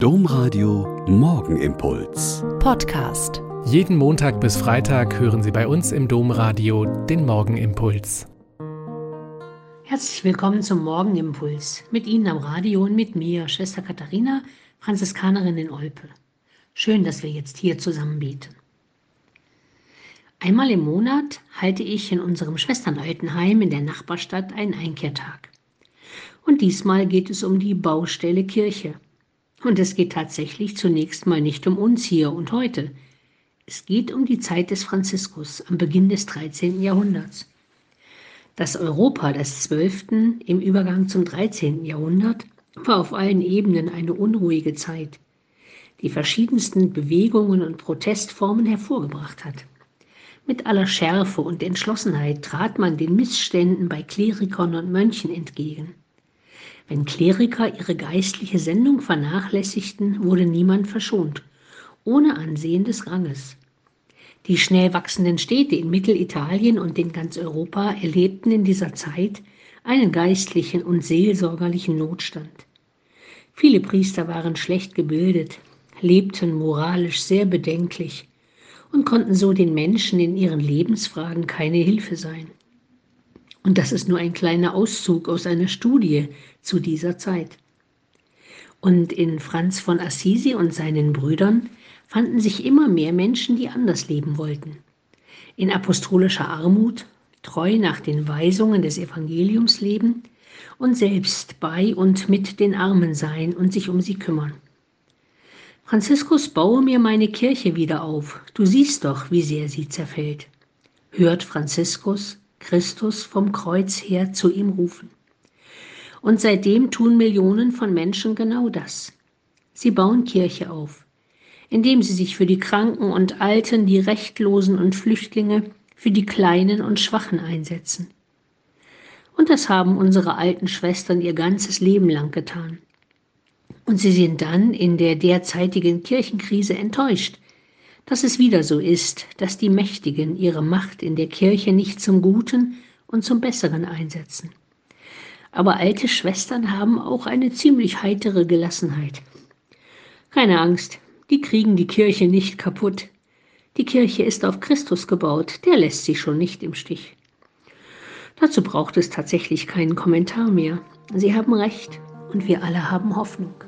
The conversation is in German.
Domradio Morgenimpuls. Podcast. Jeden Montag bis Freitag hören Sie bei uns im Domradio den Morgenimpuls. Herzlich willkommen zum Morgenimpuls. Mit Ihnen am Radio und mit mir, Schwester Katharina, Franziskanerin in Olpe. Schön, dass wir jetzt hier zusammen beten. Einmal im Monat halte ich in unserem Schwesternaltenheim in der Nachbarstadt einen Einkehrtag. Und diesmal geht es um die Baustelle Kirche. Und es geht tatsächlich zunächst mal nicht um uns hier und heute. Es geht um die Zeit des Franziskus am Beginn des 13. Jahrhunderts. Das Europa des 12. im Übergang zum 13. Jahrhundert war auf allen Ebenen eine unruhige Zeit, die verschiedensten Bewegungen und Protestformen hervorgebracht hat. Mit aller Schärfe und Entschlossenheit trat man den Missständen bei Klerikern und Mönchen entgegen. Wenn Kleriker ihre geistliche Sendung vernachlässigten, wurde niemand verschont, ohne Ansehen des Ranges. Die schnell wachsenden Städte in Mittelitalien und in ganz Europa erlebten in dieser Zeit einen geistlichen und seelsorgerlichen Notstand. Viele Priester waren schlecht gebildet, lebten moralisch sehr bedenklich und konnten so den Menschen in ihren Lebensfragen keine Hilfe sein. Und das ist nur ein kleiner Auszug aus einer Studie zu dieser Zeit. Und in Franz von Assisi und seinen Brüdern fanden sich immer mehr Menschen, die anders leben wollten. In apostolischer Armut, treu nach den Weisungen des Evangeliums leben und selbst bei und mit den Armen sein und sich um sie kümmern. Franziskus, baue mir meine Kirche wieder auf. Du siehst doch, wie sehr sie zerfällt. Hört Franziskus, Christus vom Kreuz her zu ihm rufen. Und seitdem tun Millionen von Menschen genau das. Sie bauen Kirche auf, indem sie sich für die Kranken und Alten, die Rechtlosen und Flüchtlinge, für die Kleinen und Schwachen einsetzen. Und das haben unsere alten Schwestern ihr ganzes Leben lang getan. Und sie sind dann in der derzeitigen Kirchenkrise enttäuscht, dass es wieder so ist, dass die Mächtigen ihre Macht in der Kirche nicht zum Guten und zum Besseren einsetzen. Aber alte Schwestern haben auch eine ziemlich heitere Gelassenheit. Keine Angst, die kriegen die Kirche nicht kaputt. Die Kirche ist auf Christus gebaut, der lässt sie schon nicht im Stich. Dazu braucht es tatsächlich keinen Kommentar mehr. Sie haben recht und wir alle haben Hoffnung.